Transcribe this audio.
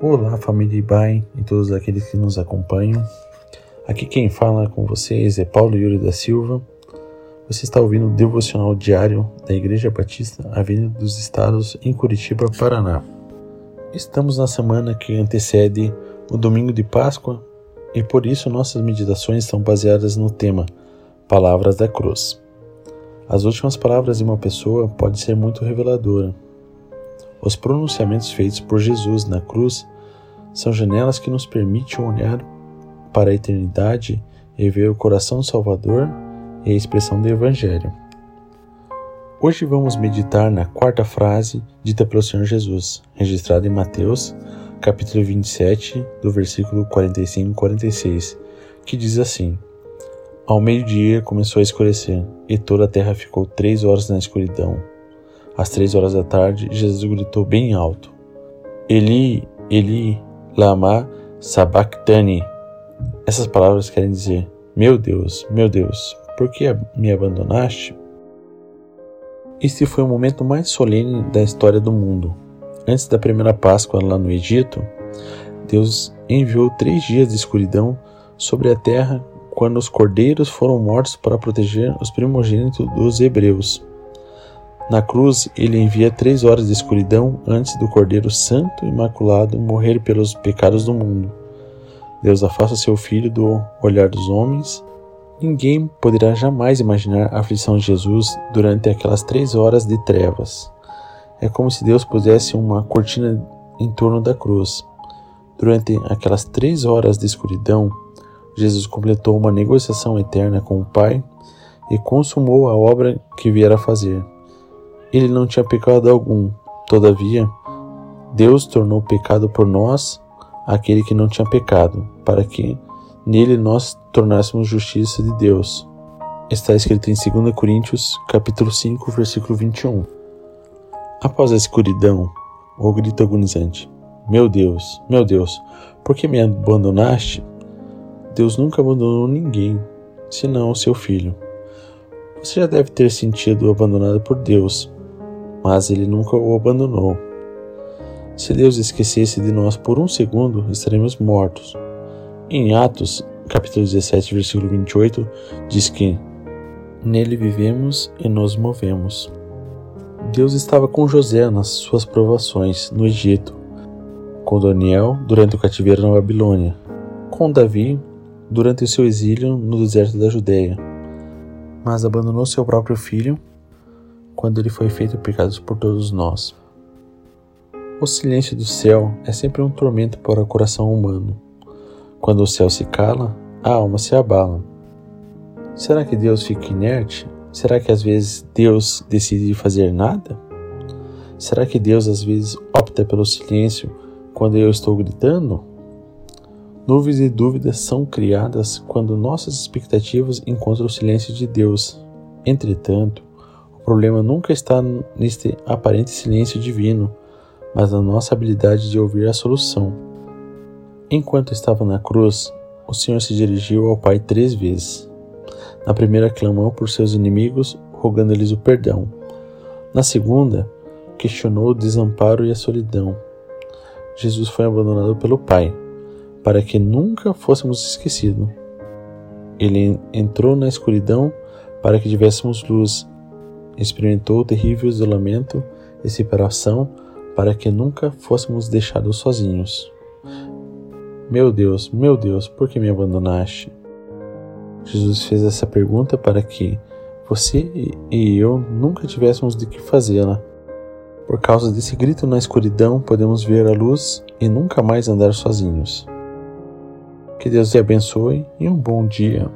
Olá, família Ibai e todos aqueles que nos acompanham. Aqui quem fala com vocês é Paulo Yuri da Silva. Você está ouvindo o devocional diário da Igreja Batista Avenida dos Estados em Curitiba, Paraná. Estamos na semana que antecede o domingo de Páscoa e por isso nossas meditações estão baseadas no tema Palavras da Cruz. As últimas palavras de uma pessoa podem ser muito reveladoras. Os pronunciamentos feitos por Jesus na cruz são janelas que nos permitem olhar para a eternidade e ver o coração do Salvador e a expressão do Evangelho. Hoje vamos meditar na quarta frase dita pelo Senhor Jesus, registrada em Mateus, capítulo 27, do versículo 45 e 46, que diz assim: Ao meio-dia começou a escurecer, e toda a terra ficou três horas na escuridão. Às três horas da tarde, Jesus gritou bem alto: Eli, Eli, lama sabachthani. Essas palavras querem dizer: Meu Deus, meu Deus, por que me abandonaste? Este foi o momento mais solene da história do mundo. Antes da primeira Páscoa lá no Egito, Deus enviou três dias de escuridão sobre a terra quando os cordeiros foram mortos para proteger os primogênitos dos hebreus. Na cruz, ele envia três horas de escuridão antes do Cordeiro Santo e Imaculado morrer pelos pecados do mundo. Deus afasta seu filho do olhar dos homens. Ninguém poderá jamais imaginar a aflição de Jesus durante aquelas três horas de trevas. É como se Deus pusesse uma cortina em torno da cruz. Durante aquelas três horas de escuridão, Jesus completou uma negociação eterna com o Pai e consumou a obra que viera fazer. Ele não tinha pecado algum. Todavia, Deus tornou pecado por nós aquele que não tinha pecado, para que nele nós tornássemos justiça de Deus. Está escrito em 2 Coríntios, capítulo 5, versículo 21. Após a escuridão, o grito agonizante: Meu Deus, meu Deus, por que me abandonaste? Deus nunca abandonou ninguém, senão o seu filho. Você já deve ter sentido abandonado por Deus, mas ele nunca o abandonou. Se Deus esquecesse de nós por um segundo, estaremos mortos. Em Atos, capítulo 17, versículo 28, diz que nele vivemos e nos movemos. Deus estava com José nas suas provações no Egito, com Daniel durante o cativeiro na Babilônia, com Davi durante o seu exílio no deserto da Judéia, mas abandonou seu próprio filho quando ele foi feito pecado por todos nós. O silêncio do céu é sempre um tormento para o coração humano. Quando o céu se cala, a alma se abala. Será que Deus fica inerte? Será que às vezes Deus decide fazer nada? Será que Deus às vezes opta pelo silêncio quando eu estou gritando? Nuvens e dúvidas são criadas quando nossas expectativas encontram o silêncio de Deus. Entretanto, o problema nunca está neste aparente silêncio divino, mas na nossa habilidade de ouvir a solução. Enquanto estava na cruz, o Senhor se dirigiu ao Pai três vezes. Na primeira, clamou por seus inimigos, rogando-lhes o perdão. Na segunda, questionou o desamparo e a solidão. Jesus foi abandonado pelo Pai, para que nunca fôssemos esquecidos. Ele entrou na escuridão para que tivéssemos luz experimentou o terrível isolamento e separação para que nunca fôssemos deixados sozinhos. Meu Deus, meu Deus, por que me abandonaste? Jesus fez essa pergunta para que você e eu nunca tivéssemos de que fazê-la. Por causa desse grito na escuridão, podemos ver a luz e nunca mais andar sozinhos. Que Deus te abençoe e um bom dia.